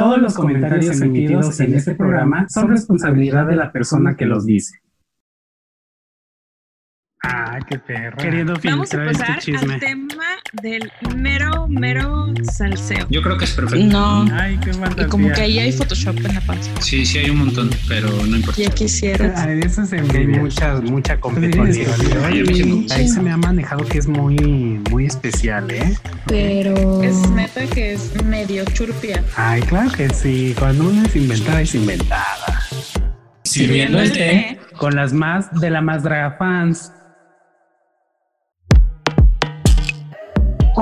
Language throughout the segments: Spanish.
Todos los comentarios emitidos en este programa son responsabilidad de la persona que los dice. Ah, qué perro. Queriendo Vamos a filtrar este chisme. al tema del mero, mero salseo. Yo creo que es perfecto. No. Ay, qué Y como que ahí hay Photoshop en la panza. Sí, sí hay un montón, pero no importa. Ya quisieras. Ah, hay mucha, mucha competencia. sí, Ay, a mí sí me gusta. Ahí se me ha manejado que es muy, muy especial, ¿eh? Pero. Es neta que es medio churpia. Ay, claro que sí. Cuando uno es inventada, es inventada. Sirviendo el té. Con las más de la más draga fans.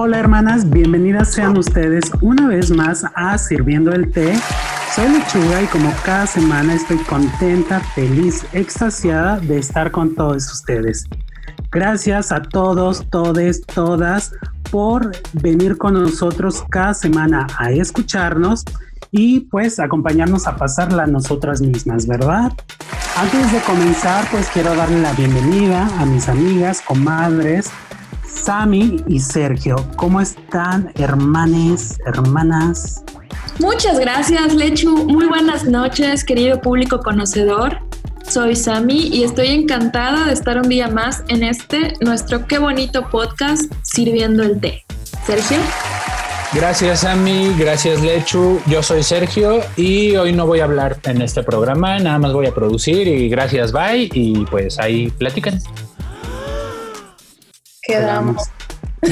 Hola hermanas, bienvenidas sean ustedes una vez más a Sirviendo el Té. Soy Lechuga y como cada semana estoy contenta, feliz, extasiada de estar con todos ustedes. Gracias a todos, todes, todas por venir con nosotros cada semana a escucharnos y pues acompañarnos a pasarla nosotras mismas, ¿verdad? Antes de comenzar, pues quiero darle la bienvenida a mis amigas, comadres, Sami y Sergio. ¿Cómo están, hermanes, hermanas? Muchas gracias, Lechu. Muy buenas noches, querido público conocedor. Soy Sami y estoy encantada de estar un día más en este, nuestro qué bonito podcast, Sirviendo el Té. Sergio. Gracias, Ami. Gracias, Lechu. Yo soy Sergio y hoy no voy a hablar en este programa, nada más voy a producir y gracias, bye. Y pues ahí platican. Quedamos.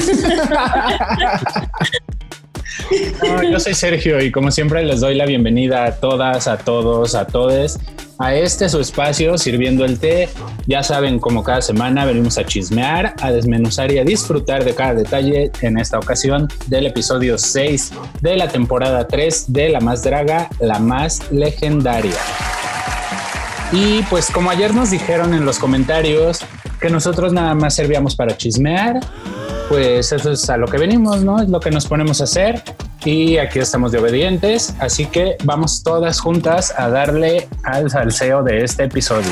No, yo soy Sergio y como siempre les doy la bienvenida a todas, a todos, a todes a este su espacio sirviendo el té. Ya saben, como cada semana venimos a chismear, a desmenuzar y a disfrutar de cada detalle en esta ocasión del episodio 6 de la temporada 3 de La Más Draga, La Más Legendaria. Y pues como ayer nos dijeron en los comentarios que nosotros nada más servíamos para chismear, pues eso es a lo que venimos, ¿no? Es lo que nos ponemos a hacer y aquí estamos de obedientes, así que vamos todas juntas a darle al salseo de este episodio.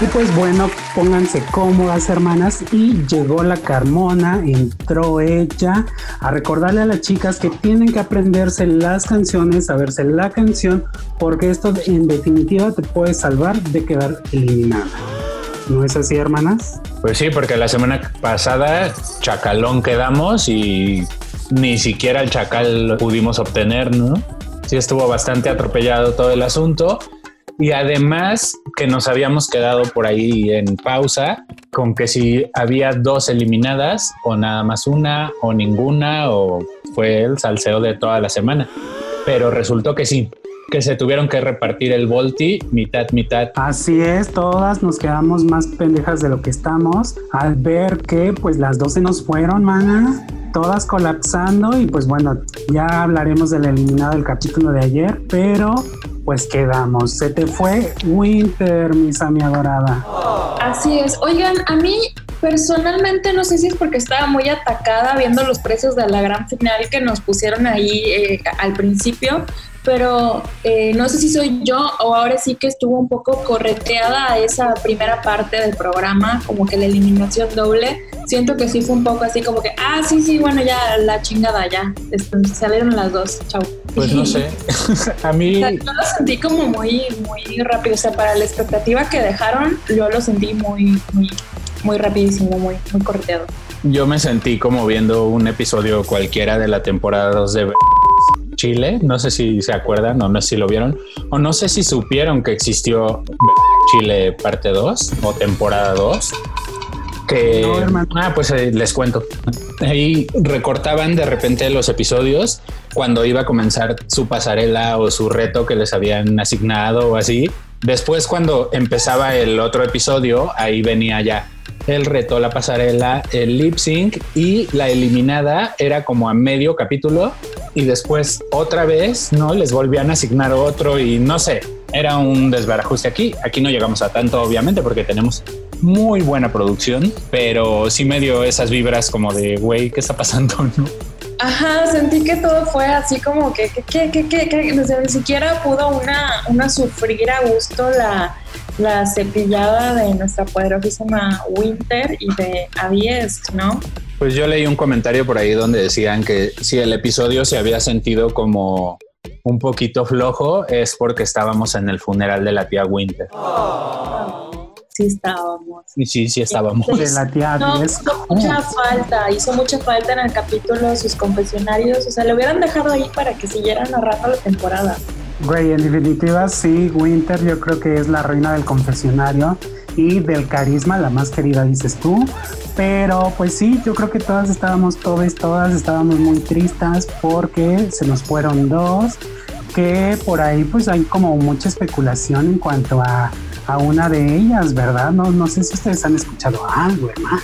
Y pues bueno, pónganse cómodas, hermanas. Y llegó la Carmona, entró ella a recordarle a las chicas que tienen que aprenderse las canciones, saberse la canción, porque esto en definitiva te puede salvar de quedar eliminada. ¿No es así, hermanas? Pues sí, porque la semana pasada chacalón quedamos y ni siquiera el chacal pudimos obtener, ¿no? Sí estuvo bastante atropellado todo el asunto. Y además que nos habíamos quedado por ahí en pausa con que si había dos eliminadas o nada más una o ninguna o fue el salseo de toda la semana. Pero resultó que sí, que se tuvieron que repartir el volti mitad, mitad. Así es, todas nos quedamos más pendejas de lo que estamos al ver que pues las 12 nos fueron, mana, todas colapsando y pues bueno, ya hablaremos del eliminado del capítulo de ayer, pero pues quedamos. Se te fue Winter, mi Sami adorada. Así es. Oigan, a mí personalmente no sé si es porque estaba muy atacada viendo los precios de la gran final que nos pusieron ahí eh, al principio, pero eh, no sé si soy yo o ahora sí que estuvo un poco correteada esa primera parte del programa, como que la eliminación doble. Siento que sí fue un poco así como que, ah, sí, sí, bueno, ya la chingada, ya. Este, salieron las dos, chau. Pues no sé, a mí O sea, yo lo sentí como muy, muy rápido. O sea, para la expectativa que dejaron, yo lo sentí muy, muy, muy rapidísimo, muy, muy correteado. Yo me sentí como viendo un episodio cualquiera de la temporada 2 de Chile. No sé si se acuerdan o no sé si lo vieron o no sé si supieron que existió Chile parte 2 o temporada 2. Que, No, ah, pues eh, les cuento. Ahí recortaban de repente los episodios cuando iba a comenzar su pasarela o su reto que les habían asignado o así. Después, cuando empezaba el otro episodio, ahí venía ya el reto, la pasarela, el lip sync y la eliminada era como a medio capítulo y después otra vez, ¿no? Les volvían a asignar otro y no sé, era un desbarajuste aquí. Aquí no llegamos a tanto, obviamente, porque tenemos muy buena producción, pero sí me dio esas vibras como de, güey, ¿qué está pasando? ¿no? Ajá, sentí que todo fue así como que, que, que, ni siquiera pudo una, una sufrir a gusto la, la cepillada de nuestra poderosísima Winter y de Avies, ¿no? Pues yo leí un comentario por ahí donde decían que si el episodio se había sentido como un poquito flojo es porque estábamos en el funeral de la tía Winter. Sí estábamos. Y sí, sí estábamos. De la tía No, hizo mucha falta, hizo mucha falta en el capítulo sus confesionarios, o sea, le hubieran dejado ahí para que siguieran narrando la temporada. Güey, en definitiva, sí, Winter yo creo que es la reina del confesionario y del carisma, la más querida, dices tú. Pero pues sí, yo creo que todas estábamos, todas, todas estábamos muy tristes porque se nos fueron dos, que por ahí pues hay como mucha especulación en cuanto a, a una de ellas, ¿verdad? No, no sé si ustedes han escuchado algo, hermano.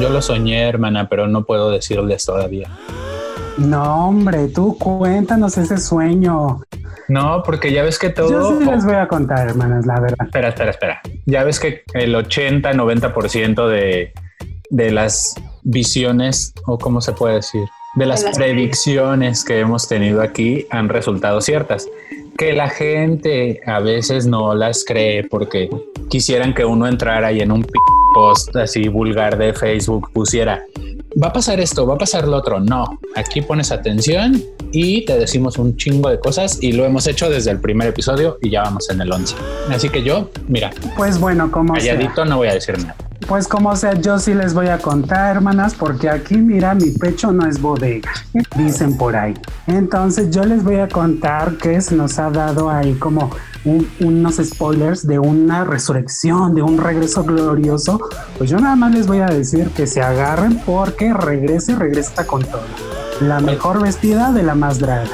Yo lo soñé, hermana, pero no puedo decirles todavía. No, hombre, tú cuéntanos ese sueño. No, porque ya ves que Yo todo... sí les voy a contar, hermanas, la verdad. Espera, espera, espera. Ya ves que el 80, 90% de, de las visiones, o cómo se puede decir, de las De las predicciones que hemos tenido aquí han resultado ciertas. Que la gente a veces no las cree porque quisieran que uno entrara y en un p- post así vulgar de Facebook pusiera, va a pasar esto, va a pasar lo otro. No, aquí pones atención y te decimos un chingo de cosas y lo hemos hecho desde el primer episodio y ya vamos en el 11. Así que yo, mira, Pues bueno, como sea. calladito no voy a decir nada. Pues como sea, yo sí les voy a contar, hermanas, porque aquí, mira, mi pecho no es bodega, dicen por ahí. Entonces yo les voy a contar que se nos ha dado ahí como un- unos spoilers de una resurrección, de un regreso glorioso. Pues yo nada más les voy a decir que se agarren porque regrese, regresa con todo. La mejor vestida de la más draga.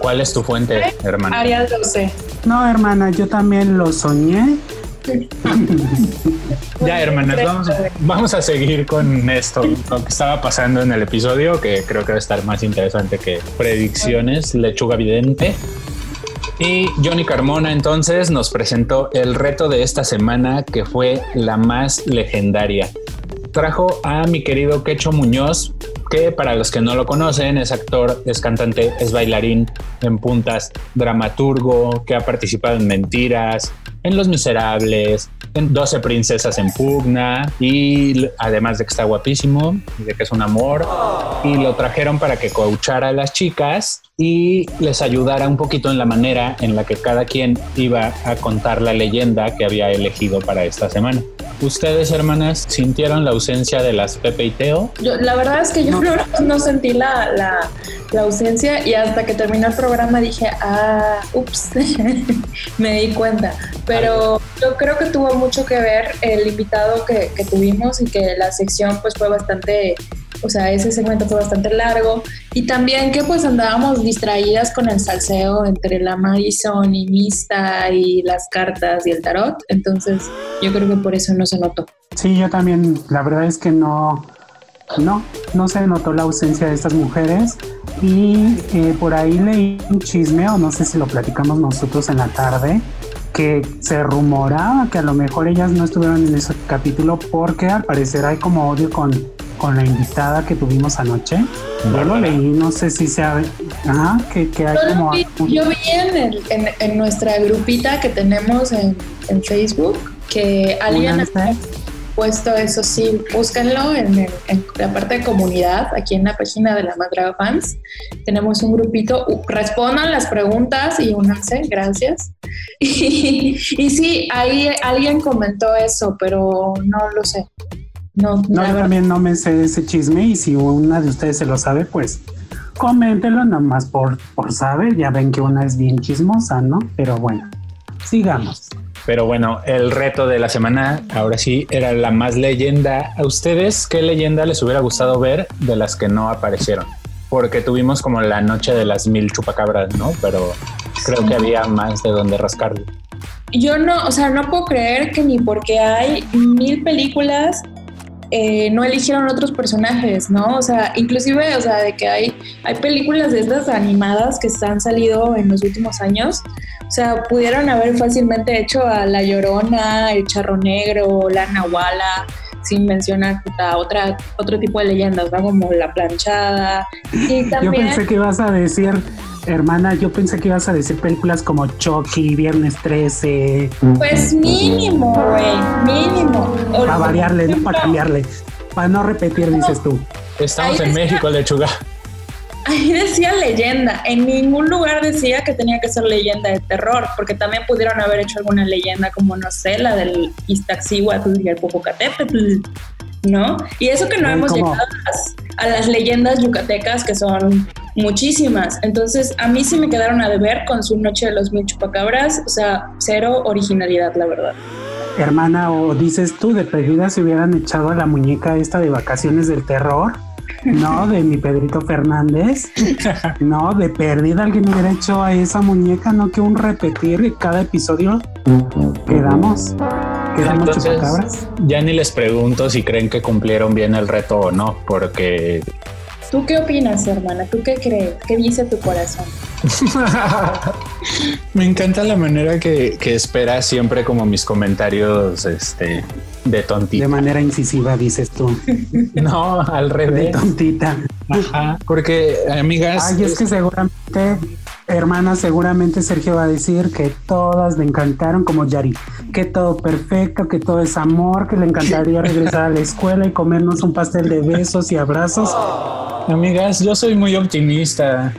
¿Cuál es tu fuente, hermano? Arias lo sé. No, hermana, yo también lo soñé. Ya, hermanas, vamos, vamos a seguir con esto, lo que estaba pasando en el episodio, que creo que va a estar más interesante que predicciones, lechuga vidente. Y Johnny Carmona entonces nos presentó el reto de esta semana, que fue la más legendaria. Trajo a mi querido Quecho Muñoz, que para los que no lo conocen es actor, es cantante, es bailarín en puntas, dramaturgo, que ha participado en Mentiras, en Los Miserables, en 12 Princesas en Pugna y además de que está guapísimo, y de que es un amor, y lo trajeron para que coachara a las chicas y les ayudara un poquito en la manera en la que cada quien iba a contar la leyenda que había elegido para esta semana. ¿Ustedes, hermanas, sintieron la ausencia de las Pepe y Teo? Yo, la verdad es que yo no, no sentí la, la, la ausencia y hasta que terminó el programa dije, ah, ups, me di cuenta. Pero yo creo que tuvo mucho que ver el invitado que, que tuvimos y que la sección pues fue bastante, o sea, ese segmento fue bastante largo y también que pues andábamos distraídas con el salseo entre la Madison y Mista y las cartas y el tarot. Entonces yo creo que por eso no se notó. Sí, yo también, la verdad es que no, no, no se notó la ausencia de estas mujeres y eh, por ahí leí un chisme o no sé si lo platicamos nosotros en la tarde que se rumoraba que a lo mejor ellas no estuvieron en ese capítulo porque al parecer hay como odio con, con la invitada que tuvimos anoche. Yo lo leí, no sé si sea, ajá, que, que hay como... vi, yo vi en, el- en, en nuestra grupita que tenemos en, en Facebook que alguien. Puesto eso, sí, búsquenlo en, el- en la parte de comunidad, aquí en la página de la Madraga Fans. Tenemos un grupito, respondan las preguntas y únanse, gracias. Y, y sí, ahí alguien comentó eso, pero no lo sé. No, No, yo también no me sé ese chisme y si una de ustedes se lo sabe, pues coméntelo nada más por, por saber. Ya ven que una es bien chismosa, ¿no? Pero bueno, sigamos. Pero bueno, el reto de la semana, ahora sí, era la más leyenda. ¿A ustedes qué leyenda les hubiera gustado ver de las que no aparecieron? Porque tuvimos como la noche de las mil chupacabras, ¿no? Pero creo que había más de donde rascarle. Yo no, o sea, no puedo creer que ni porque hay mil películas eh, no eligieron otros personajes, ¿no? O sea, inclusive, o sea, de que hay, hay películas de estas animadas que se han salido en los últimos años. O sea, pudieron haber fácilmente hecho a La Llorona, el Charro Negro, la Nahuala, sin mencionar puta, otra, otro tipo de leyendas, ¿no? Como la planchada. Y Yo también... pensé que ibas a decir, hermana, yo pensé que ibas a decir películas como Chucky, Viernes 13, Pues mínimo, güey, mínimo. Para variarle, no para cambiarle, para no repetir, dices tú. Estamos Ahí en. México, lechuga. ahí decía leyenda. En ningún lugar decía que tenía que ser leyenda de terror, porque también pudieron haber hecho alguna leyenda como, no sé, la del Iztaccíhuatl y el Popocatépetl, ¿no? Y eso que no hemos ¿cómo? llegado a las, a las leyendas yucatecas, que son muchísimas. Entonces, a mí sí me quedaron a deber con su Noche de los Mil Chupacabras, o sea, cero originalidad, la verdad. Hermana, o dices tú, de perdida se hubieran echado a la muñeca esta de vacaciones del terror, ¿no? De mi Pedrito Fernández, no, de perdida alguien hubiera hecho a esa muñeca, no que un repetir cada episodio quedamos Entonces, ya ni les pregunto si creen que cumplieron bien el reto o no, porque ¿Tú qué opinas, hermana? ¿Tú qué crees? ¿Qué dice tu corazón? me encanta la manera que, que espera siempre como mis comentarios este, de De tontita. manera incisiva, dices tú, No, al de revés. tontita. Ajá, porque amigas, Ay, es que seguramente, hermana, seguramente Sergio va a decir que todas le encantaron como Yari, que todo perfecto, que todo es amor, que le encantaría regresar a la escuela y comernos un pastel de besos y abrazos. amigas, yo soy muy optimista.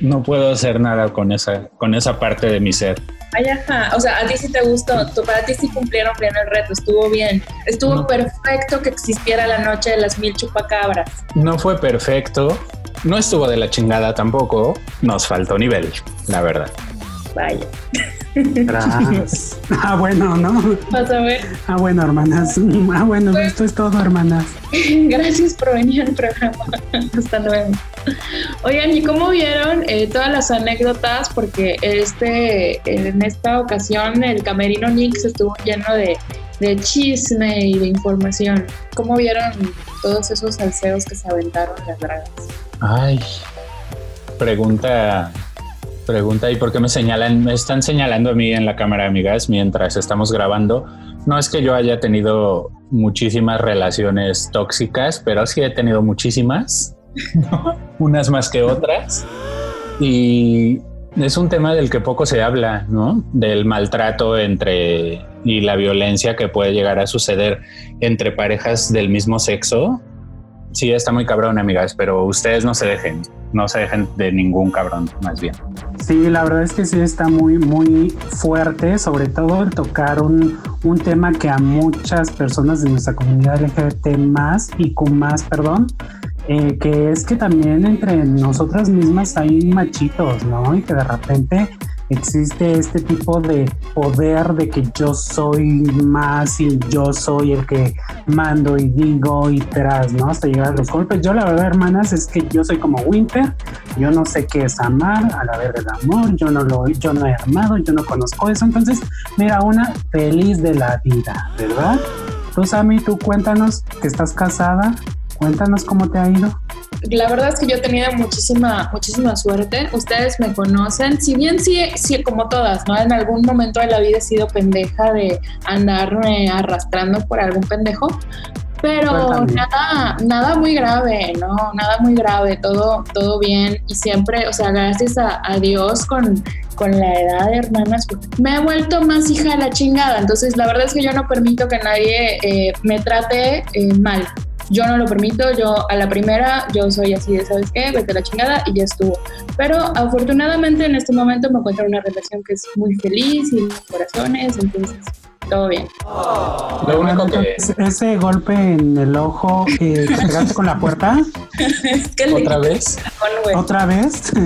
No puedo hacer nada con esa, con esa parte de mi ser. Ay, ajá. O sea, a ti sí te gustó. Tú, para ti sí cumplieron bien el reto. Estuvo bien. Estuvo No. perfecto que existiera la noche de las mil chupacabras. No fue perfecto, no estuvo de la chingada tampoco. Nos faltó nivel, la verdad. Vaya. Tras. Ah, bueno, ¿no? Vas a ver. Ah, bueno, hermanas. Ah, bueno, esto es todo, hermanas. Gracias por venir al programa. Hasta luego. Oigan, ¿y cómo vieron eh, todas las anécdotas? Porque este, en esta ocasión el camerino Nix estuvo lleno de, de chisme y de información. ¿Cómo vieron todos esos salseos que se aventaron las dragas? Ay, pregunta, pregunta, ¿y por qué me señalan? Me están señalando a mí en la cámara, amigas, mientras estamos grabando. No es que yo haya tenido muchísimas relaciones tóxicas, pero sí he tenido muchísimas, unas más que otras. Y es un tema del que poco se habla, ¿no? Del maltrato entre y la violencia que puede llegar a suceder entre parejas del mismo sexo. Sí, está muy cabrón, amigas, pero ustedes no se dejen, no se dejen de ningún cabrón, más bien. Sí, la verdad es que sí está muy, muy fuerte, sobre todo el tocar un, un tema que a muchas personas de nuestra comunidad LGBT más y con más, perdón, eh, que es que también entre nosotras mismas hay machitos, ¿no? Y que de repente existe este tipo de poder de que yo soy más y yo soy el que mando y digo y tras, ¿no? Hasta llegar a los golpes. Yo la verdad, hermanas, es que yo soy como Winter, yo no sé qué es amar, a la verga el amor, yo no lo, yo no he amado, yo no conozco eso. Entonces, mira, una feliz de la vida, ¿verdad? Tú, Sammy, tú cuéntanos que estás casada, cuéntanos cómo te ha ido. La verdad es que yo he tenido muchísima, muchísima suerte. Ustedes me conocen. Si bien sí, sí, como todas, ¿no? En algún momento de la vida he sido pendeja de andarme arrastrando por algún pendejo. Pero Cuéntame. nada, nada muy grave, ¿no? Nada muy grave, todo, todo bien. Y siempre, o sea, gracias a, a Dios con, con la edad de hermanas, me he vuelto más hija de la chingada. Entonces, la verdad es que yo no permito que nadie eh, me trate eh, mal. Yo no lo permito, yo a la primera, yo soy así de, ¿sabes qué? Vete a la chingada y ya estuvo. Pero afortunadamente en este momento me encuentro en una relación que es muy feliz y corazones, entonces todo bien. Lo único que ese golpe en el ojo eh, que pegaste con la puerta, es que le otra vez, otra vez.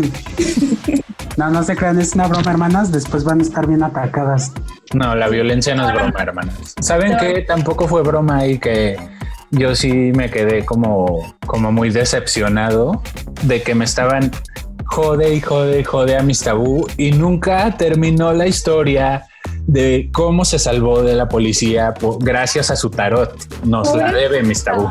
No, no se crean, es una broma, hermanas. Después van a estar bien atacadas. no, la violencia no es broma, hermanas. ¿Saben que Tampoco fue broma y que yo sí me quedé como, como muy decepcionado de que me estaban jode y jode y jode a mis tabú y nunca terminó la historia de cómo se salvó de la policía po- gracias a su tarot. Nos la debe mis tabú.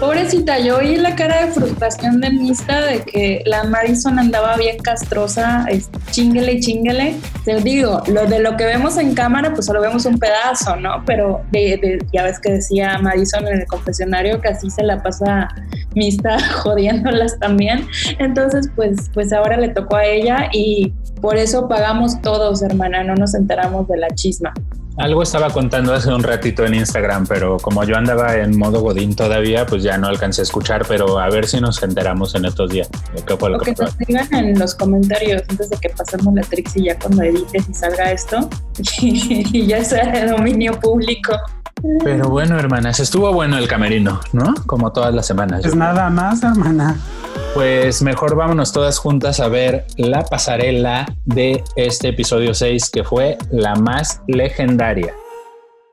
Pobrecita, yo oí la cara de frustración de Mista de que la Madison andaba bien castrosa, chinguele y chinguele. Te digo, lo de lo que vemos en cámara, pues solo vemos un pedazo, ¿no? Pero de, de- ya ves que decía Madison en el confesionario que así se la pasa Mista jodiéndolas también. Entonces, pues, pues ahora le tocó a ella y por eso pagamos todos, hermana, no nos enteramos de la chisma. Algo estaba contando hace un ratito en Instagram, pero como yo andaba en modo godín todavía, pues ya no alcancé a escuchar, pero a ver si nos enteramos en estos días qué fue lo O que que nos digan en los comentarios antes de que pasemos la Trixie ya cuando edites y salga esto y ya sea de dominio público. Pero bueno, hermanas, estuvo bueno el camerino, ¿no? Como todas las semanas. Pues nada más, hermana. Pues mejor vámonos todas juntas a ver la pasarela de este episodio 6, que fue la más legendaria.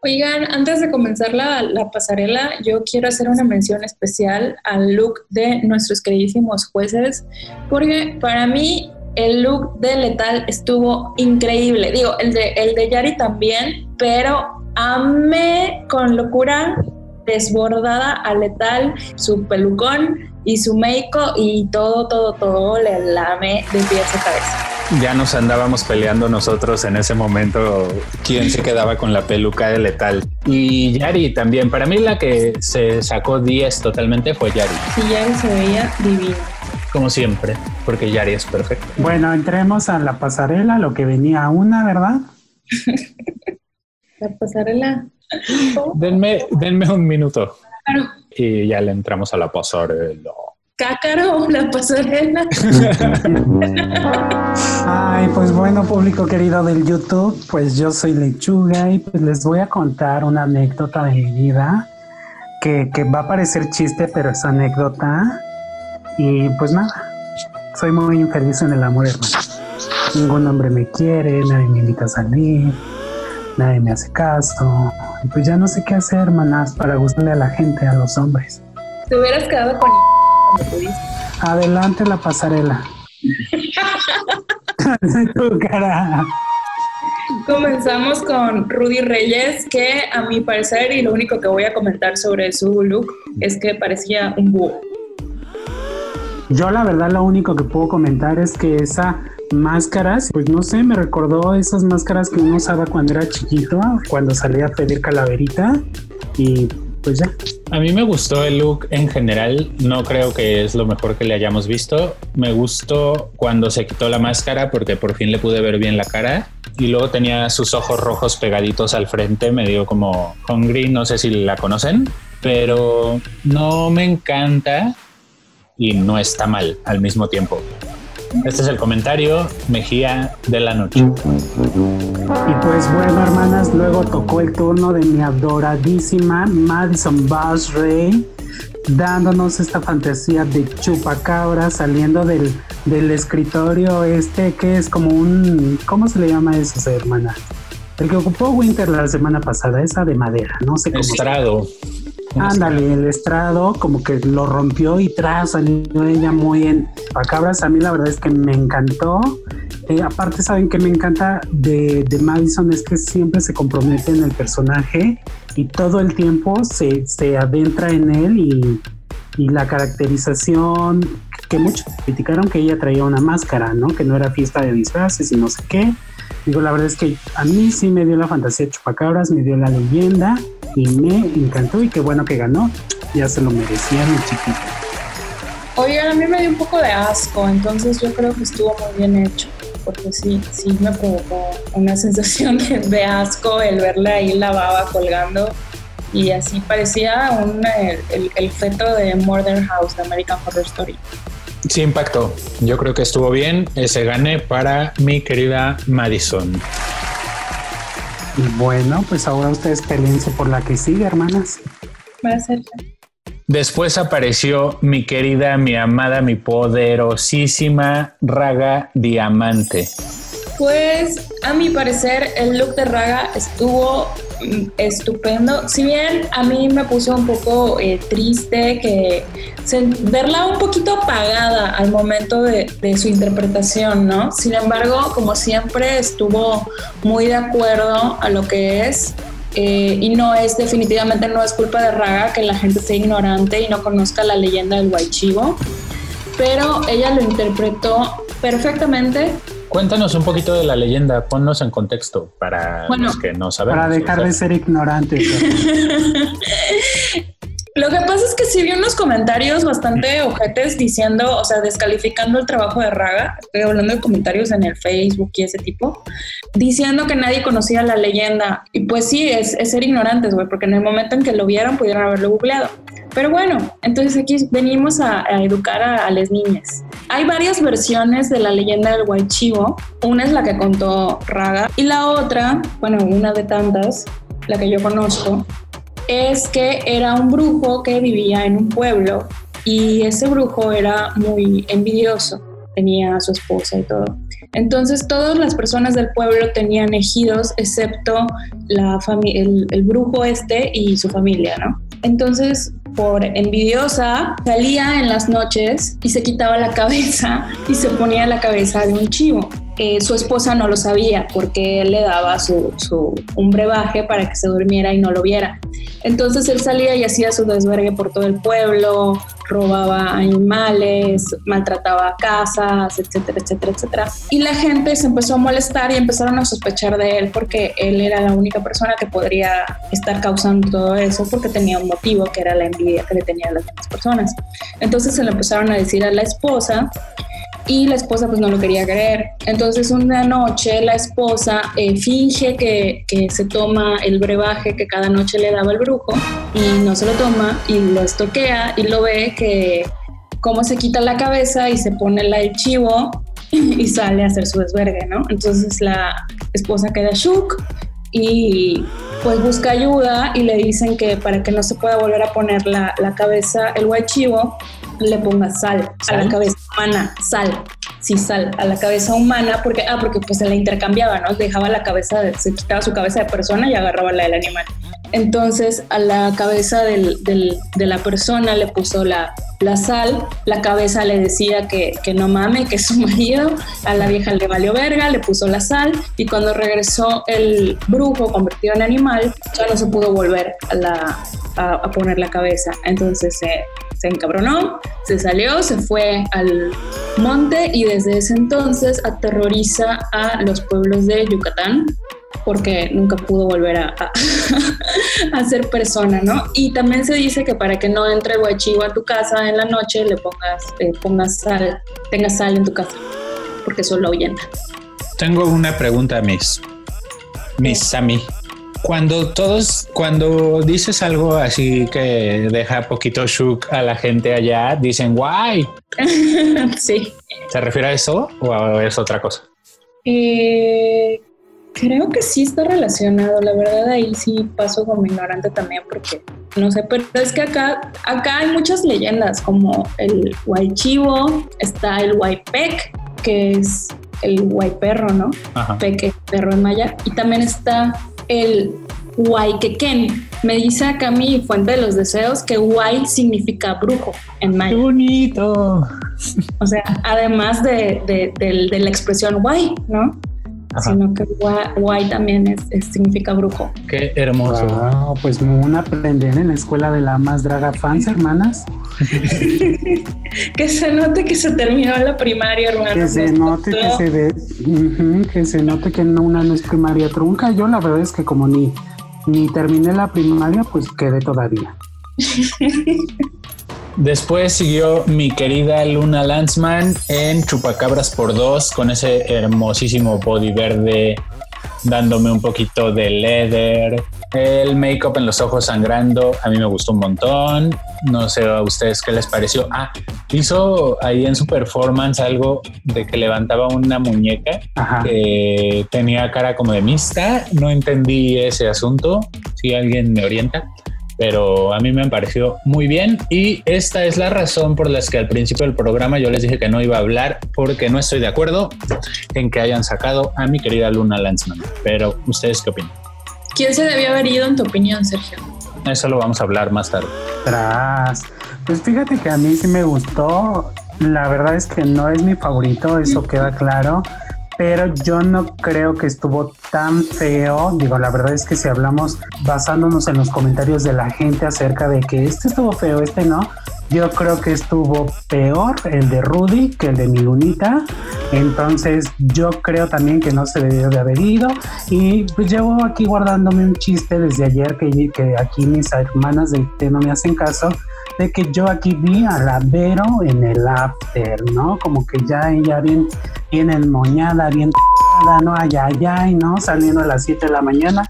Oigan, antes de comenzar la, la pasarela, yo quiero hacer una mención especial al look de nuestros queridísimos jueces, porque para mí el look de Letal estuvo increíble. Digo, el de, el de Yari también, pero amé con locura desbordada a Letal, su pelucón y su make y todo, todo, todo le lame de pies a cabeza. Ya nos andábamos peleando nosotros en ese momento quién se quedaba con la peluca de letal. Y Yari también. Para mí la que se sacó 10 totalmente fue Yari, Sí, Yari se veía divino. como siempre, porque Yari es perfecto. Bueno, entremos a la pasarela, lo que venía una, ¿verdad? La pasarela. Denme, denme un minuto Claro. y ya le entramos a la pasarela. Cácaro, la pasarela. Ay, pues bueno, público querido del YouTube, pues yo soy Lechuga y pues les voy a contar una anécdota de mi vida que, que va a parecer chiste, pero es anécdota. Y pues nada, soy muy infeliz en el amor, hermano. Ningún hombre me quiere, nadie me invita a salir, nadie me hace caso. Y pues ya no sé qué hacer, hermanas, para gustarle a la gente, a los hombres. Te hubieras quedado con cuando pudiste. Adelante la pasarela. tu cara. Comenzamos con Rudy Reyes, que a mi parecer, y lo único que voy a comentar sobre su look es que parecía un búho. Yo la verdad lo único que puedo comentar es que esa máscara, pues no sé, me recordó esas máscaras que uno usaba cuando era chiquito, cuando salía a pedir calaverita y pues ya. A mí me gustó el look en general, no creo que es lo mejor que le hayamos visto. Me gustó cuando se quitó la máscara porque por fin le pude ver bien la cara y luego tenía sus ojos rojos pegaditos al frente, me dio como Hungry, no sé si la conocen, pero no me encanta y no está mal al mismo tiempo. Este es el comentario Mejía de la noche. Y pues bueno, hermanas, luego tocó el turno de mi adoradísima Madison Ray dándonos esta fantasía de chupacabra saliendo del, del escritorio este que es como un... ¿Cómo se le llama eso, hermana? El que ocupó Winter la semana pasada, esa de madera, no sé cómo. se- Estrado. Ándale, el estrado como que lo rompió y tras salió ella muy en Pacabras. A mí la verdad es que me encantó. Eh, aparte, saben que me encanta de, de Madison es que siempre se compromete en el personaje y todo el tiempo se, se adentra en él y, y la caracterización que muchos criticaron que ella traía una máscara, ¿no? Que no era fiesta de disfraces y no sé qué. Digo, la verdad es que a mí sí me dio la fantasía de Chupacabras, me dio la leyenda y me encantó y qué bueno que ganó. Ya se lo merecía mi chiquita. Oigan, a mí me dio un poco de asco, entonces yo creo que estuvo muy bien hecho, porque sí, sí me provocó una sensación de, de asco el verle ahí la baba colgando y así parecía un, el, el- el feto de Murder House, de American Horror Story. Sí impactó. Yo creo que estuvo bien. Ese gane para mi querida Madison. Y bueno, pues ahora ustedes peleense por la que sigue, hermanas. Va a ser Después apareció mi querida, mi amada, mi poderosísima Raga Diamante. Pues a mi parecer el look de Raga estuvo mm, estupendo. Si bien a mí me puso un poco eh, triste que verla un poquito apagada al momento de, de su interpretación, ¿no? Sin embargo, como siempre, estuvo muy de acuerdo a lo que es. eh, y no es definitivamente no es culpa de Raga que la gente sea ignorante y no conozca la leyenda del Guaychivo, pero ella lo interpretó perfectamente Cuéntanos un poquito de la leyenda, ponnos en contexto para Bueno, los que no sabemos. Para dejar de ser ignorantes. Lo que pasa es que sí vi unos comentarios bastante ojetes diciendo, o sea, descalificando el trabajo de Raga. Estoy hablando de comentarios en el Facebook y ese tipo, diciendo que nadie conocía la leyenda. Y pues sí, es, es ser ignorantes, güey, porque en el momento en que lo vieron pudieron haberlo googleado. Pero bueno, entonces aquí venimos a, educar a, a, las niñas. Hay varias versiones de la leyenda del Guaychivo. Una es la que contó Raga y la otra, bueno, una de tantas, la que yo conozco, es que era un brujo que vivía en un pueblo y ese brujo era muy envidioso, tenía a su esposa y todo. Entonces todas las personas del pueblo tenían ejidos excepto la el, el brujo este y su familia, ¿no? Entonces, por envidiosa, salía en las noches y se quitaba la cabeza y se ponía la cabeza de un chivo. Eh, su esposa no lo sabía porque él le daba su, su, un brebaje para que se durmiera y no lo viera. Entonces él salía y hacía su desvergue por todo el pueblo, robaba animales, maltrataba casas, etcétera, etcétera, etcétera. Y la gente se empezó a molestar y empezaron a sospechar de él porque él era la única persona que podría estar causando todo eso porque tenía un motivo que era la envidia que le tenía a las demás personas. Entonces se le empezaron a decir a la esposa y la esposa pues no lo quería creer. Entonces una noche la esposa eh, finge que, que, se toma el brebaje que cada noche le daba el brujo y no se lo toma y lo estoquea y lo ve que cómo se quita la cabeza y se pone la del chivo y sale a hacer su desvergue, ¿no? Entonces la esposa queda shook y pues busca ayuda y le dicen que para que no se pueda volver a poner la, la cabeza, el guachivo, le ponga sal, sal, a la cabeza humana, sal, sí, sal, a la cabeza humana, porque, ah, porque pues se la intercambiaba, ¿no? Dejaba la cabeza, de, se quitaba su cabeza de persona y agarraba la del animal. Entonces a la cabeza del, del, de la persona le puso la, la, sal, la cabeza le decía que, que, no mame, que es su marido, a la vieja le valió verga, le puso la sal y cuando regresó el brujo convertido en animal, ya no se pudo volver a, la, a, a poner la cabeza. Entonces eh, se encabronó, se salió, se fue al monte y desde ese entonces aterroriza a los pueblos de Yucatán porque nunca pudo volver a, a, a, ser persona, ¿no? Y también se dice que para que no entre guachivo a tu casa en la noche le pongas, eh, pongas sal, tengas sal en tu casa, porque eso lo ahuyenta. Tengo una pregunta, Miss. Miss Sammy. Cuando todos, cuando dices algo así que deja poquito shook a la gente allá, dicen guay. sí. ¿Se refiere a eso o es otra cosa? Eh, creo que sí está relacionado. La verdad ahí sí paso como ignorante también porque no sé, pero es que acá, acá hay muchas leyendas como el guaychivo, está el guaypec, que es el guayperro, ¿no? Ajá. Peque, perro en maya. Y también está el Huayquequén. Me dice acá mi fuente de los deseos que Huay significa brujo en maya. ¡Qué bonito! O sea, además de, de, de, de la expresión Huay, ¿no? Ajá. Sino que Huay también es, es, significa brujo. Qué hermoso. Wow, pues un aprender en la escuela de la más draga fans, hermanas. que se note que se terminó la primaria, hermano. Que se note que se ve, uh -huh, que se note que no, una no es primaria trunca. Yo la verdad es que como ni, ni terminé la primaria, pues quedé todavía. Después siguió mi querida Luna Lanzman en Chupacabras por dos con ese hermosísimo body verde dándome un poquito de leather, el make-up en los ojos sangrando, a mí me gustó un montón, no sé a ustedes qué les pareció. Ah, hizo ahí en su performance algo de que levantaba una muñeca Ajá. que tenía cara como de mixta, no entendí ese asunto, si alguien me orienta pero a mí me han parecido muy bien y esta es la razón por la que al principio del programa yo les dije que no iba a hablar porque no estoy de acuerdo en que hayan sacado a mi querida Luna Lanzman. Pero ustedes qué opinan? ¿Quién se debió haber ido en tu opinión, Sergio? Eso lo vamos a hablar más tarde. Tras. Pues fíjate que a mí sí me gustó. La verdad es que no es mi favorito, eso queda claro. Pero yo no creo que estuvo tan feo. Digo, la verdad es que si hablamos basándonos en los comentarios de la gente acerca de que este estuvo feo, este no, yo creo que estuvo peor el de Rudy que el de mi lunita. Entonces yo creo también que no se debió de haber ido. Y pues llevo aquí guardándome un chiste desde ayer que, que aquí mis hermanas del té no me hacen caso de que yo aquí vi a la Vero en el after, ¿no? Como que ya ella bien, bien enmoñada, bien no, allá, allá, y no, saliendo a las 7 de la mañana.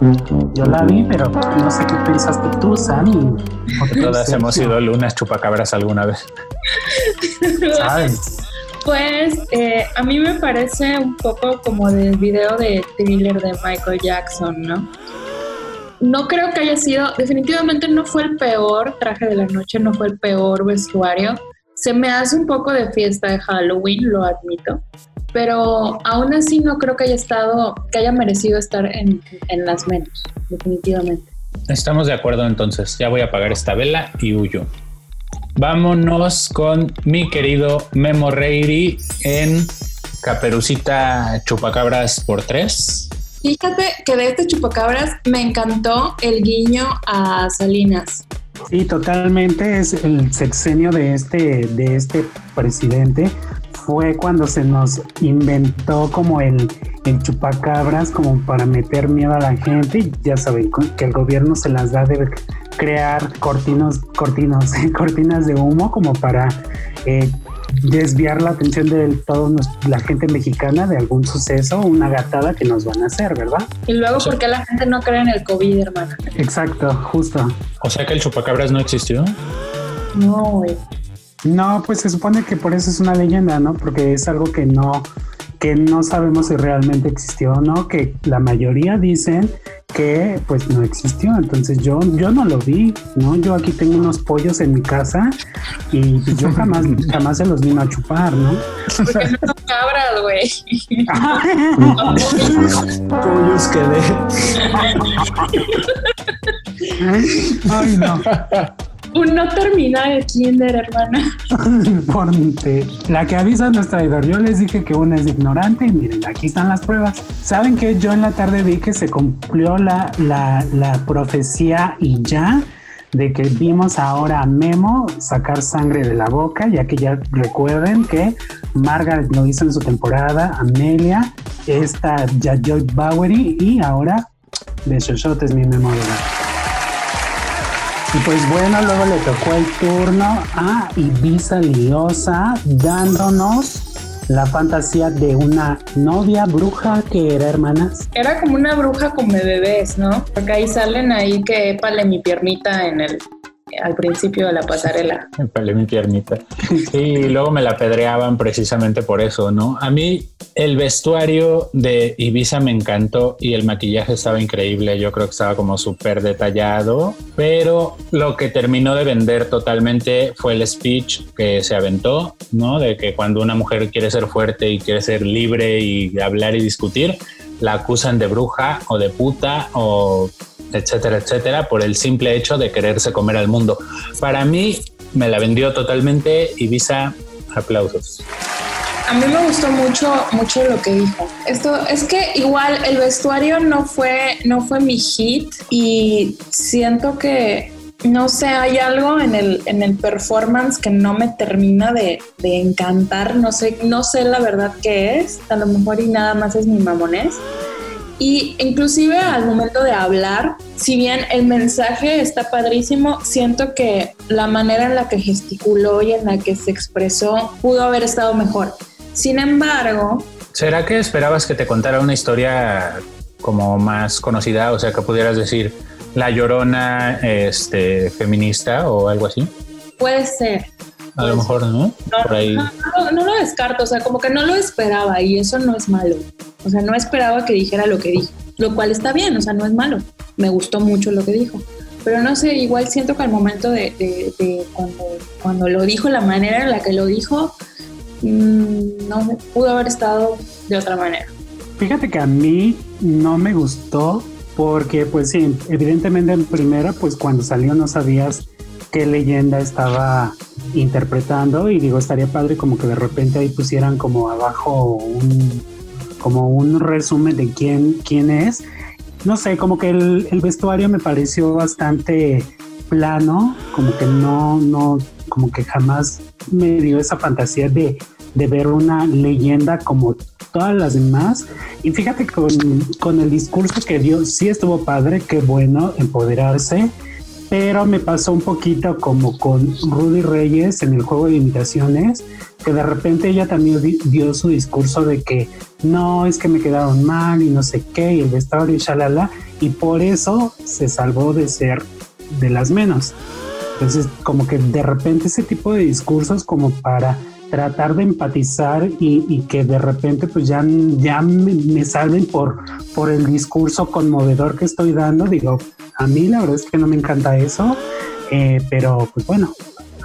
Yo la vi, pero no sé qué pensaste tú, Sammy. Todas hemos sido lunas chupacabras alguna vez. ¿Sabes? Pues eh, a mí me parece un poco como del video de thriller de Michael Jackson, ¿no? No creo que haya sido, definitivamente no fue el peor traje de la noche, no fue el peor vestuario. Se me hace un poco de fiesta de Halloween, lo admito, pero aún así no creo que haya estado, que haya merecido estar en, las menos, definitivamente. Estamos de acuerdo entonces, ya voy a apagar esta vela y huyo. Vámonos con mi querido Memo Reiri en Caperucita Chupacabras por tres. Fíjate que de este chupacabras me encantó el guiño a Salinas. Sí, totalmente es el sexenio de este, de este presidente. Fue cuando se nos inventó como el, el chupacabras como para meter miedo a la gente. Ya saben que el gobierno se las da de crear cortinos, cortinos, cortinas de humo como para eh, desviar la atención de toda la gente mexicana de algún suceso, una gatada que nos van a hacer, ¿verdad? Y luego, ¿por qué la gente no cree en el COVID, hermano? Exacto, justo. O sea que el chupacabras no existió. No, güey. No, pues se supone que por eso es una leyenda, ¿no? Porque es algo que no, que no sabemos si realmente existió o no, que la mayoría dicen que pues no existió. Entonces yo, yo no lo vi, ¿no? Yo aquí tengo unos pollos en mi casa y yo jamás, jamás se los vino a chupar, ¿no? Porque no son cabras, güey. pollos que de. Ay, no. Un no termina de kinder, hermana. Ponte. La que avisa no es traidor. Yo les dije que una es ignorante y miren, aquí están las pruebas. ¿Saben que Yo en la tarde vi que se cumplió la, la, la profecía y ya de que vimos ahora a Memo sacar sangre de la boca, ya que ya recuerden que Margaret lo hizo en su temporada, Amelia, esta Joy Bowery y ahora de es mi memoria. Y pues bueno, luego le tocó el turno a Ibiza Liosa dándonos la fantasía de una novia bruja que era hermanas. Era como una bruja con bebés, ¿no? Porque ahí salen ahí que épale mi piernita en el al principio de la pasarela. Me pelé mi piernita. Y luego me la pedreaban precisamente por eso, ¿no? A mí el vestuario de Ibiza me encantó y el maquillaje estaba increíble. Yo creo que estaba como súper detallado, pero lo que terminó de vender totalmente fue el speech que se aventó, ¿no? De que cuando una mujer quiere ser fuerte y quiere ser libre y hablar y discutir, la acusan de bruja o de puta o etcétera, etcétera, por el simple hecho de quererse comer al mundo. Para mí me la vendió totalmente Ibiza, aplausos. A mí me gustó mucho, mucho lo que dijo. Esto es que igual el vestuario no fue, no fue mi hit y siento que no sé, hay algo en el, en el performance que no me termina de, de, encantar. No sé, no sé la verdad qué es. A lo mejor y nada más es mi mamonés. Y inclusive al momento de hablar, si bien el mensaje está padrísimo, siento que la manera en la que gesticuló y en la que se expresó pudo haber estado mejor. Sin embargo... ¿Será que esperabas que te contara una historia como más conocida? O sea, que pudieras decir la llorona este, feminista o algo así. Puede ser. A lo mejor, ¿no? No, no, lo descarto, o sea, como que no lo esperaba y eso no es malo. O sea, no esperaba que dijera lo que dijo, lo cual está bien, o sea, no es malo. Me gustó mucho lo que dijo. Pero no sé, igual siento que al momento de, cuando, cuando, lo dijo, la manera en la que lo dijo, mm, no pudo haber estado de otra manera. Fíjate que a mí no me gustó porque, pues sí, evidentemente en primera, pues cuando salió no sabías qué leyenda estaba interpretando y digo, estaría padre como que de repente ahí pusieran como abajo un como un resumen de quién, quién es. No sé, como que el, el vestuario me pareció bastante plano, como que no, no, como que jamás me dio esa fantasía de, de ver una leyenda como todas las demás. Y fíjate con, con el discurso que dio, sí estuvo padre, qué bueno empoderarse, pero me pasó un poquito como con Rudy Reyes en el juego de imitaciones, que de repente ella también dio su discurso de que no, es que me quedaron mal y no sé qué, y el vestuario y shalala, y por eso se salvó de ser de las menos. Entonces, como que de repente ese tipo de discursos como para tratar de empatizar y, que de repente pues ya, ya me, salven por, por el discurso conmovedor que estoy dando. Digo, a mí la verdad es que no me encanta eso, eh, pero pues bueno,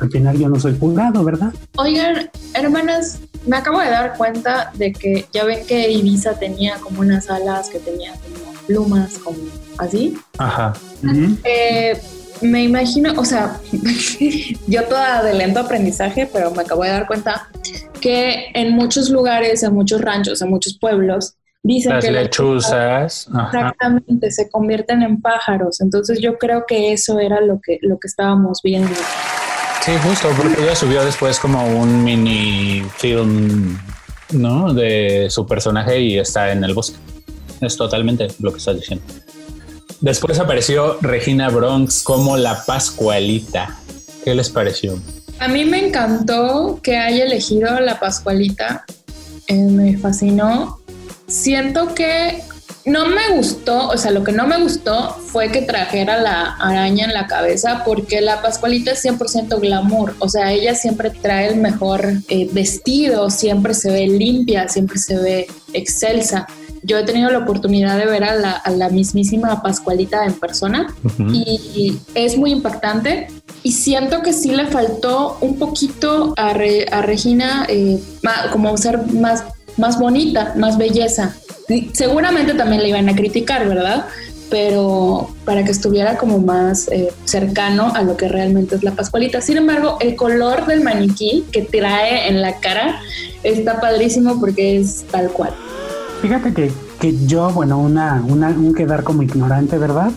al final yo no soy juzgado, ¿verdad? Oigan, hermanas, me acabo de dar cuenta de que ya ven que Ibiza tenía como unas alas que tenía como plumas, como así. Ajá. Eh, me imagino, o sea, yo toda de lento aprendizaje, pero me acabo de dar cuenta que en muchos lugares, en muchos ranchos, en muchos pueblos, dicen las que lechuzas exactamente se convierten en pájaros. Entonces yo creo que eso era lo que, lo que estábamos viendo. Sí, justo, porque ella subió después como un mini film, ¿no? De su personaje y está en el bosque. Es totalmente lo que estás diciendo. Después apareció Regina Bronx como la Pascualita. ¿Qué les pareció? A mí me encantó que haya elegido la Pascualita. Eh, me fascinó. Siento que no me gustó, o sea, lo que no me gustó fue que trajera la araña en la cabeza porque la Pascualita es 100% glamour, o sea, ella siempre trae el mejor eh, vestido, siempre se ve limpia, siempre se ve excelsa yo he tenido la oportunidad de ver a la, mismísima Pascualita en persona y, es muy impactante. Y siento que sí le faltó un poquito a, Regina eh, como ser más, más bonita, más belleza. seguramente también le iban a criticar, ¿verdad? pero para que estuviera como más eh, cercano a lo que realmente es la Pascualita. Sin embargo, el color del maniquí que trae en la cara está padrísimo porque es tal cual. Fíjate que, que yo, bueno, una, una, un quedar como ignorante, ¿verdad?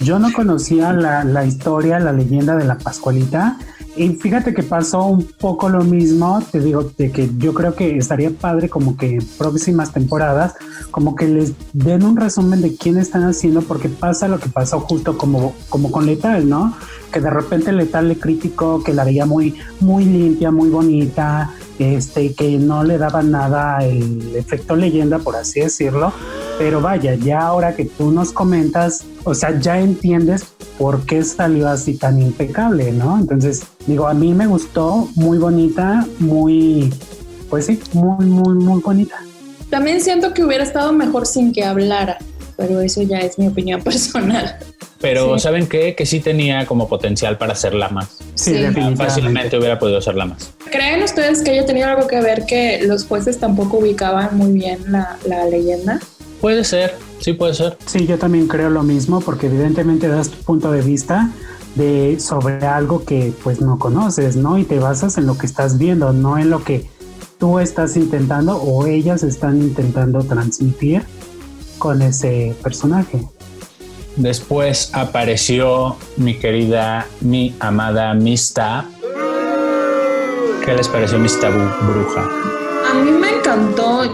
Yo no conocía la, la, historia, la leyenda de la Pascualita. Y fíjate que pasó un poco lo mismo, te digo, de que yo creo que estaría padre como que próximas temporadas, como que les den un resumen de quién están haciendo, porque pasa lo que pasó justo como, como con Letal, ¿no? Que de repente Letal le criticó que la veía muy, muy limpia, muy bonita, este, que no le daba nada el efecto leyenda, por así decirlo. Pero vaya, ya ahora que tú nos comentas, o sea, ya entiendes por qué salió así tan impecable, ¿no? Entonces, digo, a mí me gustó, muy bonita, muy, pues sí, muy, muy, muy bonita. También siento que hubiera estado mejor sin que hablara, pero eso ya es mi opinión personal. Pero ¿saben qué? Que sí tenía como potencial para hacerla más. Sí, Fácilmente hubiera podido hacerla más. ¿Creen ustedes que haya tenido algo que ver que los jueces tampoco ubicaban muy bien la, la leyenda? Puede ser, sí puede ser. Sí, yo también creo lo mismo porque evidentemente das tu punto de vista de sobre algo que pues no conoces, ¿no? Y te basas en lo que estás viendo, no en lo que tú estás intentando o ellas están intentando transmitir con ese personaje. Después apareció mi querida, mi amada Mista. ¿Qué les pareció Mista Bruja? A mí me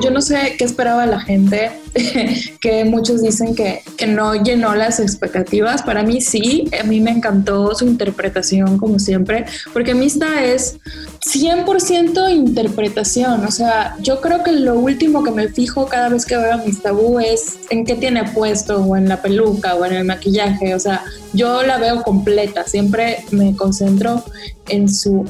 yo no sé qué esperaba la gente, que muchos dicen que, que, no llenó las expectativas. Para mí sí, a mí me encantó su interpretación como siempre, porque Mista es 100% interpretación. O sea, yo creo que lo último que me fijo cada vez que veo a Miss Tabú es en qué tiene puesto, o en la peluca, o en el maquillaje. O sea, yo la veo completa. Siempre me concentro en su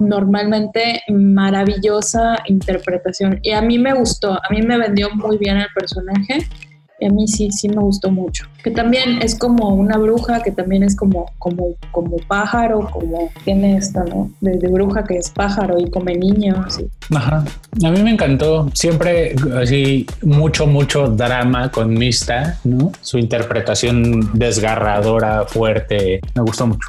normalmente maravillosa interpretación. Y a mí me gustó, a mí me vendió muy bien el personaje a mí sí, sí me gustó mucho. Que también es como una bruja, que también es como, como, como pájaro, como tiene esta, ¿no? De, bruja que es pájaro y come niños. A mí me encantó. Siempre así mucho, mucho drama con Mista, ¿no? Su interpretación desgarradora, fuerte. Me gustó mucho.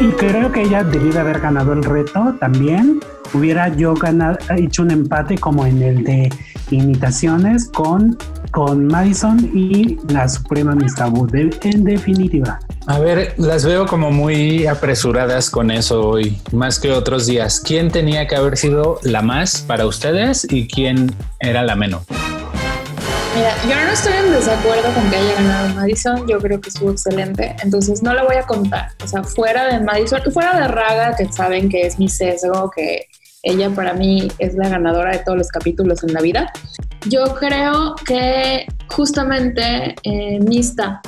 Y creo que ella debió haber ganado el reto también. Hubiera yo ganado, hecho un empate como en el de imitaciones con, con Madison y la Suprema Miss Tabú, de- en definitiva. A ver, las veo como muy apresuradas con eso hoy, más que otros días. ¿Quién tenía que haber sido la más para ustedes y quién era la menos? Yo no estoy en desacuerdo con que haya ganado Madison, yo creo que estuvo excelente, entonces no la voy a contar. O sea, fuera de Madison, fuera de Raga, que saben que es mi sesgo, que ella para mí es la ganadora de todos los capítulos en la vida, yo creo que justamente eh, Mista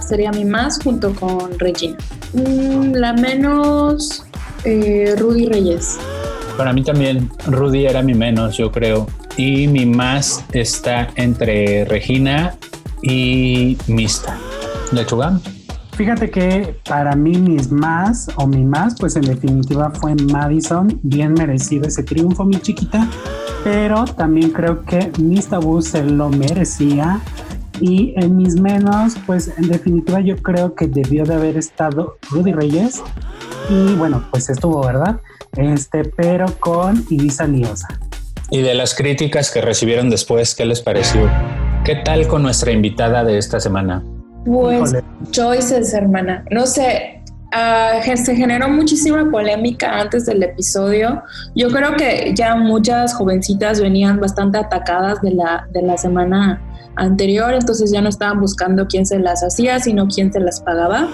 sería mi más junto con Regina. Mm, la menos, eh, Rudy Reyes. Para mí también Rudy era mi menos, yo creo. Y mi más está entre Regina y Mista. ¿Lechuga? Fíjate que para mí mis más o mi más, pues en definitiva fue Madison, bien merecido ese triunfo, mi chiquita, pero también creo que Miss Tabú se lo merecía y en mis menos, pues en definitiva yo creo que debió de haber estado Rudy Reyes y bueno, pues estuvo, ¿verdad? Este, pero con Ibiza Liosa. Y de las críticas que recibieron después, ¿qué les pareció? ¿Qué tal con nuestra invitada de esta semana? Pues Híjole. choices, hermana. No sé, ge- se generó muchísima polémica antes del episodio. Yo creo que ya muchas jovencitas venían bastante atacadas de la, de la semana anterior, entonces ya no estaban buscando quién se las hacía, sino quién se las pagaba.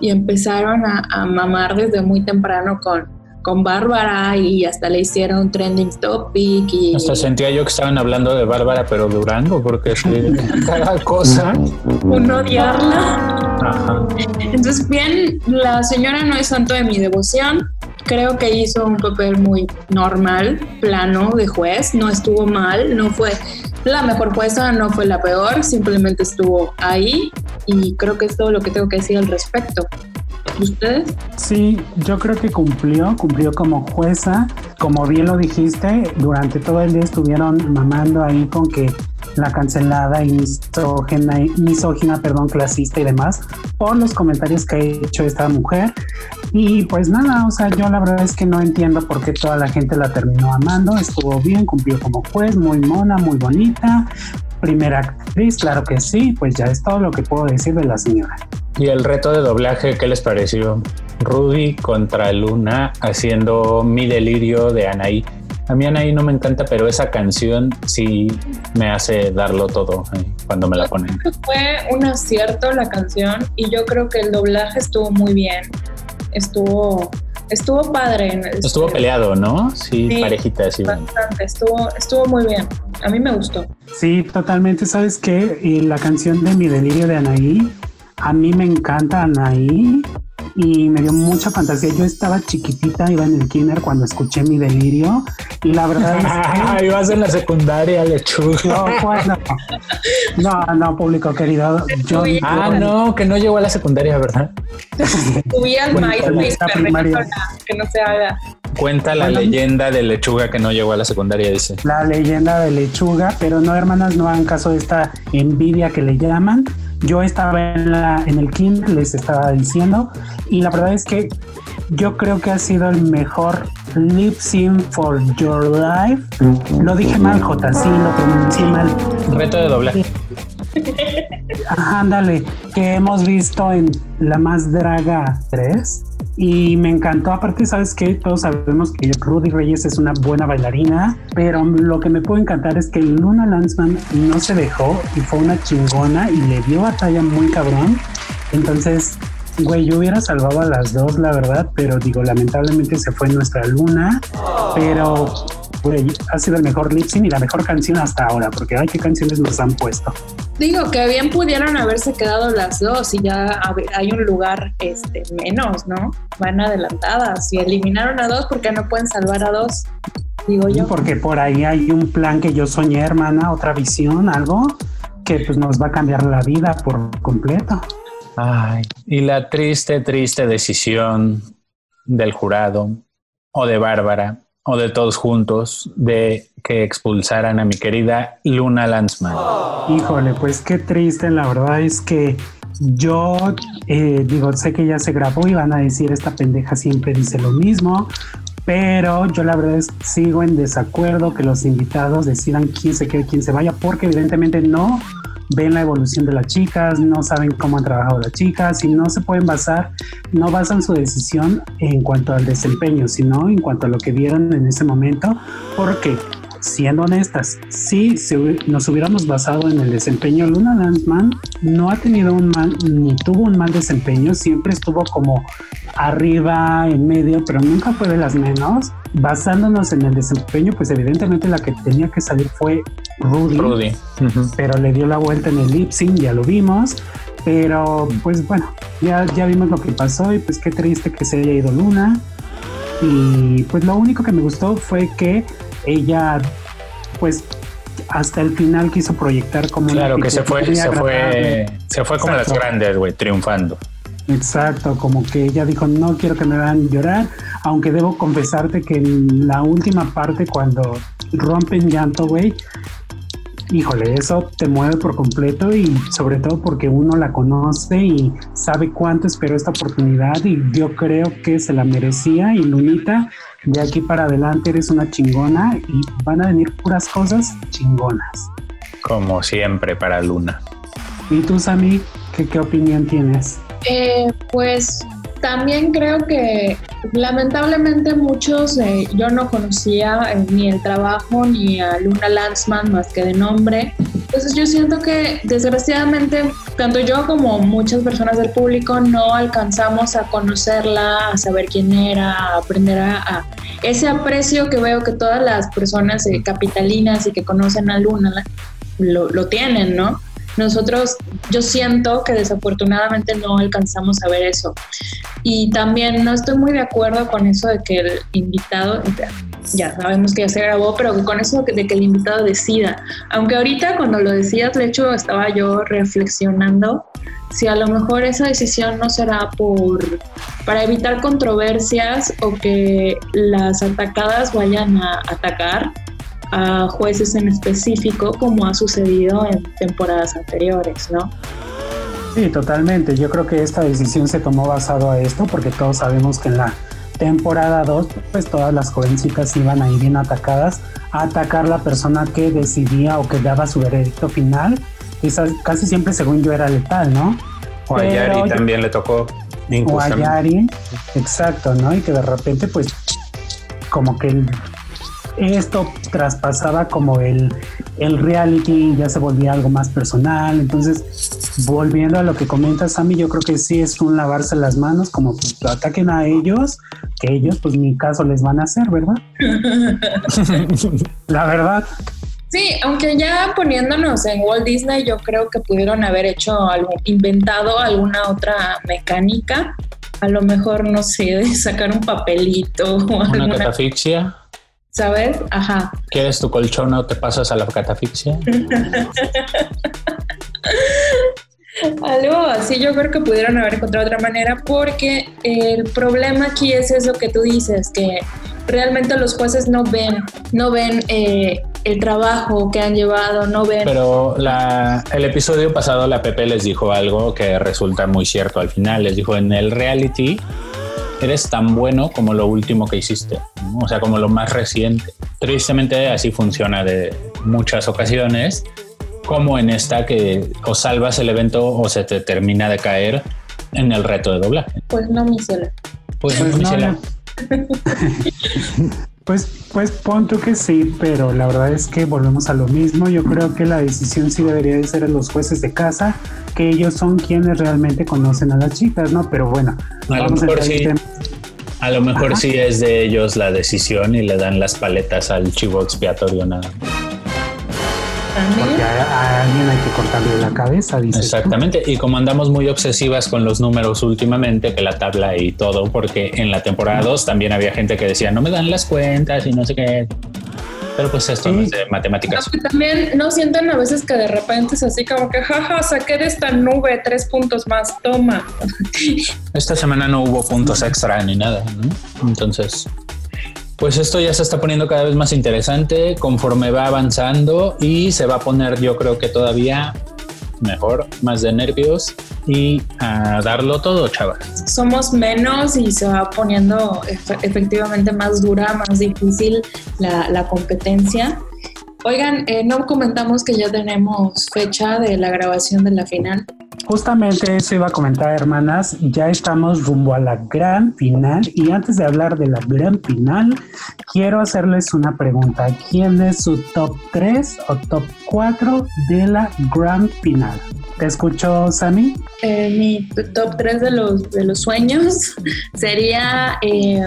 Y empezaron a, a mamar desde muy temprano con, con Bárbara y hasta le hicieron trending topic y Hasta sentía yo que estaban hablando de Bárbara, pero Durango, porque sí, cada cosa. un odiarla. Ajá. Entonces, bien, la señora no es santo de mi devoción. Creo que hizo un papel muy normal, plano de juez. No estuvo mal, no fue la mejor jueza, no fue la peor, simplemente estuvo ahí y creo que es todo lo que tengo que decir al respecto. ¿Ustedes? Sí, yo creo que cumplió, cumplió como jueza. Como bien lo dijiste, durante todo el día estuvieron mamando ahí con que la cancelada misógina, perdón, clasista y demás, por los comentarios que ha hecho esta mujer. Y pues nada, o sea, yo la verdad es que no entiendo por qué toda la gente la terminó amando. Estuvo bien, cumplió como juez, muy mona, muy bonita. Primera actriz, claro que sí, pues ya es todo lo que puedo decir de la señora. Y el reto de doblaje, ¿qué les pareció? Rudy contra Luna haciendo mi delirio de Anaí. A mí Anaí no me encanta, pero esa canción sí me hace darlo todo eh, cuando me la ponen. Fue un acierto la canción y yo creo que el doblaje estuvo muy bien. Estuvo, estuvo padre. Estuvo peleado, ¿no? Sí, Sí. parejita, sí. Bastante, estuvo, estuvo muy bien. A mí me gustó. Sí, totalmente. ¿Sabes qué? Y la canción de Mi Delirio de Anaí, a mí me encanta Anaí y me dio mucha fantasía. Yo estaba chiquitita, iba en el kinder cuando escuché Mi Delirio y la verdad es que... Vas en la secundaria, lechuga. No, pues, no. no, no, público querido. Yo, Ah, no, que no llegó a la secundaria, ¿verdad? Subí al MySpace, que no se haga. Cuenta la Bueno. leyenda de lechuga que no llegó a la secundaria, dice. la leyenda de lechuga, pero no, hermanas, no hagan caso de esta envidia que le llaman. Yo estaba en, la, en el kinder, les estaba diciendo, y la verdad es que yo creo que ha sido el mejor lip sync for your life. Lo dije mal, J, sí, lo pronuncié mal. Reto de doblaje. Ándale, que hemos visto en La Más Draga 3. Y me encantó, aparte, sabes que todos sabemos que Rudy Reyes es una buena bailarina, pero lo que me puede encantar es que Luna Lanzman no se dejó y fue una chingona y le dio batalla muy cabrón. Entonces, güey, yo hubiera salvado a las dos, la verdad, pero digo, lamentablemente se fue nuestra Luna, pero güey, ha sido el mejor lip sync y la mejor canción hasta ahora, porque ay, qué canciones nos han puesto. Digo que bien pudieron haberse quedado las dos y ya hay un lugar este, menos, ¿no? Van adelantadas y eliminaron a dos porque no pueden salvar a dos. Digo yo. Porque por ahí hay un plan que yo soñé, hermana, otra visión, algo que pues nos va a cambiar la vida por completo. Ay, y la triste, triste decisión del jurado o de Bárbara o de todos juntos de que expulsaran a mi querida Luna Lanzman. Híjole, pues qué triste, la verdad es que yo eh, digo, sé que ya se grabó y van a decir esta pendeja siempre dice lo mismo, pero yo la verdad es sigo en desacuerdo que los invitados decidan quién se quede, quién se vaya, porque evidentemente no ven la evolución de las chicas, no saben cómo han trabajado las chicas y no se pueden basar, no basan su decisión en cuanto al desempeño, sino en cuanto a lo que vieron en ese momento, porque siendo honestas, si nos hubiéramos basado en el desempeño, Luna Lanzman no ha tenido un mal, ni tuvo un mal desempeño, siempre estuvo como arriba, en medio, pero nunca fue de las menos. Basándonos en el desempeño, pues evidentemente la que tenía que salir fue Rudy, Rudy. pero le dio la vuelta en el lip sync, ya lo vimos. Pero pues bueno, ya, ya vimos lo que pasó y pues qué triste que se haya ido Luna. Y pues lo único que me gustó fue que ella pues hasta el final quiso proyectar como claro que se fue se fue se fue como las grandes güey triunfando exacto como que ella dijo no quiero que me vean llorar aunque debo confesarte que en la última parte cuando rompen llanto güey híjole, eso te mueve por completo y sobre todo porque uno la conoce y sabe cuánto esperó esta oportunidad y yo creo que se la merecía y Lunita, de aquí para adelante eres una chingona y van a venir puras cosas chingonas. Como siempre para Luna. ¿Y tú, Sami, qué, qué opinión tienes? Eh, pues también creo que lamentablemente muchos, eh, yo no conocía eh, ni el trabajo ni a Luna Lanzman más que de nombre. Entonces yo siento que desgraciadamente tanto yo como muchas personas del público no alcanzamos a conocerla, a saber quién era, a aprender a, ese aprecio que veo que todas las personas eh, capitalinas y que conocen a Luna lo, lo tienen, ¿no? Nosotros, yo siento que desafortunadamente no alcanzamos a ver eso. Y también no estoy muy de acuerdo con eso de que el invitado, ya sabemos que ya se grabó, pero con eso de que el invitado decida. Aunque ahorita cuando lo decías, de hecho, estaba yo reflexionando si a lo mejor esa decisión no será por para evitar controversias o que las atacadas vayan a atacar a jueces en específico como ha sucedido en temporadas anteriores, ¿no? Sí, totalmente. Yo creo que esta decisión se tomó basado a esto porque todos sabemos que en la temporada 2 pues todas las jovencitas iban ahí bien atacadas a atacar la persona que decidía o que daba su veredicto final. Y casi siempre según yo era letal, ¿no? O a Yari también le tocó. O a Yari, exacto, ¿no? Y que de repente pues como que esto traspasaba como el, el reality, ya se volvía algo más personal. Entonces, volviendo a lo que comentas, Sammy, yo creo que sí es un lavarse las manos, como pues ataquen a ellos, que ellos, pues mi caso les van a hacer, ¿verdad? La verdad. Sí, aunque ya poniéndonos en Walt Disney, yo creo que pudieron haber hecho algo, inventado alguna otra mecánica. A lo mejor, no sé, sacar un papelito o una alguna... catafixia. ¿Sabes? Ajá. ¿Quieres tu colchón o te pasas a la catafixia? Algo así yo creo que pudieron haber encontrado otra manera porque el problema aquí es eso que tú dices, que realmente los jueces no ven, no ven eh, el trabajo que han llevado, no ven... Pero la, el episodio pasado la Pepe les dijo algo que resulta muy cierto al final, les dijo en el reality eres tan bueno como lo último que hiciste, o sea, como lo más reciente. Tristemente así funciona de muchas ocasiones, como en esta que o salvas el evento o se te termina de caer en el reto de doblaje. Pues no, mi cielo. Pues, pues no, mi Pues, pues pon que sí, pero la verdad es que volvemos a lo mismo. Yo creo que la decisión sí debería de ser a los jueces de casa, que ellos son quienes realmente conocen a las chicas, ¿no? Pero bueno, a lo mejor sí. A lo mejor sí es de ellos la decisión y le dan las paletas al chivo expiatorio nada porque a, alguien hay que cortarle la cabeza, dice. Exactamente. Y como andamos muy obsesivas con los números últimamente, que la tabla y todo, porque en la temporada 2 también había gente que decía, no me dan las cuentas y no sé qué. Pero pues esto no es de matemáticas. también no sienten a veces que de repente es así como que, jaja, saqué de esta nube tres puntos más, toma. Esta semana no hubo puntos extra ni nada, ¿no? Entonces, pues esto ya se está poniendo cada vez más interesante conforme va avanzando y se va a poner yo creo que todavía mejor, más de nervios y a darlo todo, chavas. Somos menos y se va poniendo efe- efectivamente más dura, más difícil la, la competencia. Oigan, eh, no comentamos que ya tenemos fecha de la grabación de la final. Justamente eso iba a comentar, hermanas. Ya estamos rumbo a la gran final. Y antes de hablar de la gran final, quiero hacerles una pregunta. ¿Quién es su top 3 o top 4 de la gran final? ¿Te escucho, Sammy? Eh, mi top 3 de los, de los sueños sería eh,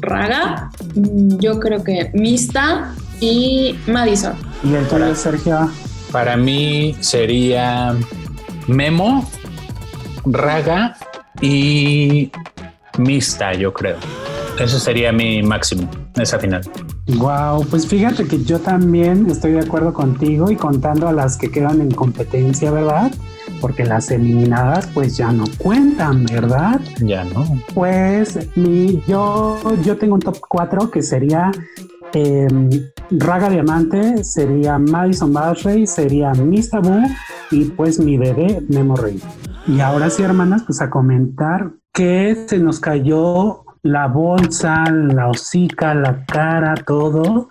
Raga, mm, yo creo que Mista y Madison. Y el tuyo, Sergio. Para mí sería Memo, Raga y Mista, yo creo. Eso sería mi máximo, esa final. Wow, pues fíjate que yo también estoy de acuerdo contigo y contando a las que quedan en competencia, ¿verdad? Porque las eliminadas pues ya no cuentan, ¿verdad? Ya, ¿no? Pues mi, yo, yo tengo un top 4 que sería eh, Raga Diamante, sería Madison Bashley, sería Mista Boo y pues mi bebé Memo Rey. Y ahora sí, hermanas, pues a comentar que se nos cayó la bolsa, la hocica, la cara, todo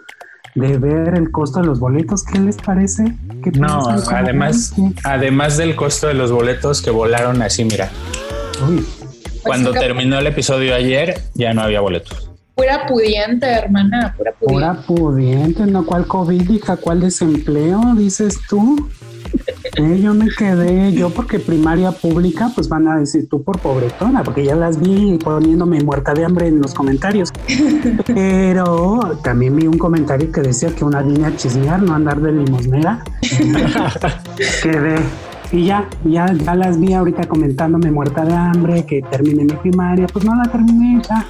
de ver el costo de los boletos. ¿Qué les parece? ¿Qué No, además, además del costo de los boletos que volaron así, mira, Uy, cuando Pues, terminó el episodio ayer ya no había boletos. Pura pudiente, hermana, pura pudiente. Pura pudiente, no cuál COVID, hija, cuál desempleo, dices tú. Eh, yo me quedé, yo porque primaria pública, pues van a decir tú por pobretona, porque ya las vi poniéndome muerta de hambre en los comentarios. Pero también vi un comentario que decía que una niña a chismear, no andar de limosnera. Quedé. Y ya, ya, ya las vi ahorita comentándome muerta de hambre, que termine mi primaria, pues no la terminé, ya.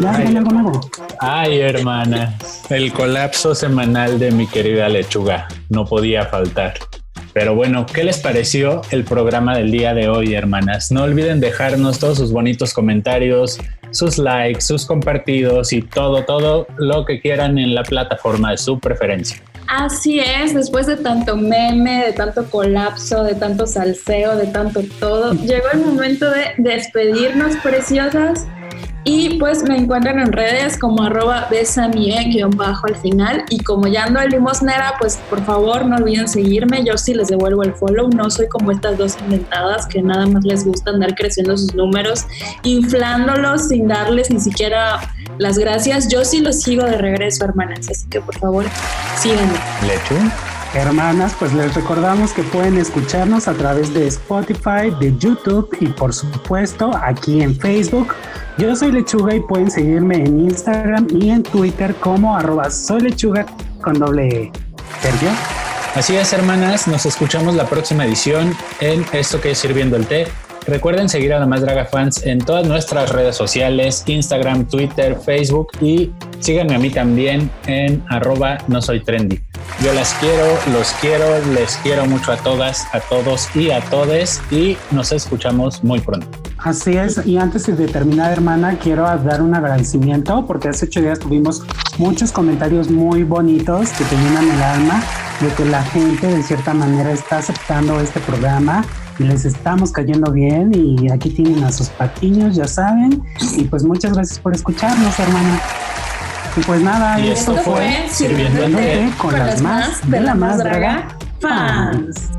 Ya, Ay. ya algo nuevo. Ay, hermana, el colapso semanal de mi querida lechuga no podía faltar. Pero bueno, ¿qué les pareció el programa del día de hoy, hermanas? No olviden dejarnos todos sus bonitos comentarios, sus likes, sus compartidos y todo, todo lo que quieran en la plataforma de su preferencia. Así es, después de tanto meme, de tanto colapso, de tanto salseo, de tanto todo, llegó el momento de despedirnos, preciosas. Y pues me encuentran en redes como arroba besamie-bajo al final. Y como ya ando en limosnera, pues por favor no olviden seguirme. Yo sí les devuelvo el follow. No soy como estas dos inventadas que nada más les gusta andar creciendo sus números, inflándolos sin darles ni siquiera las gracias. Yo sí los sigo de regreso, hermanas. Así que por favor, síganme. Lechu, Hermanas, pues les recordamos que pueden escucharnos a través de Spotify, de YouTube y por supuesto aquí en Facebook. Yo soy Lechuga y pueden seguirme en Instagram y en Twitter como arroba soy lechuga con doble E. Sergio. Así es, hermanas, nos escuchamos la próxima edición en Esto que es Sirviendo el Té. Recuerden seguir a la Más Draga Fans en todas nuestras redes sociales, Instagram, Twitter, Facebook y síganme a mí también en arroba no soy trendy. Yo las quiero, los quiero, les quiero mucho a todas, a todos y a todes y nos escuchamos muy pronto. Así es, y antes de terminar, hermana, quiero dar un agradecimiento porque hace ocho días tuvimos muchos comentarios muy bonitos que te llenan el alma de que la gente de cierta manera está aceptando este programa y les estamos cayendo bien y aquí tienen a sus patiños, ya saben, y pues muchas gracias por escucharnos, hermana. Y pues nada, Y esto esto fue el Té con las más de la más draga fans.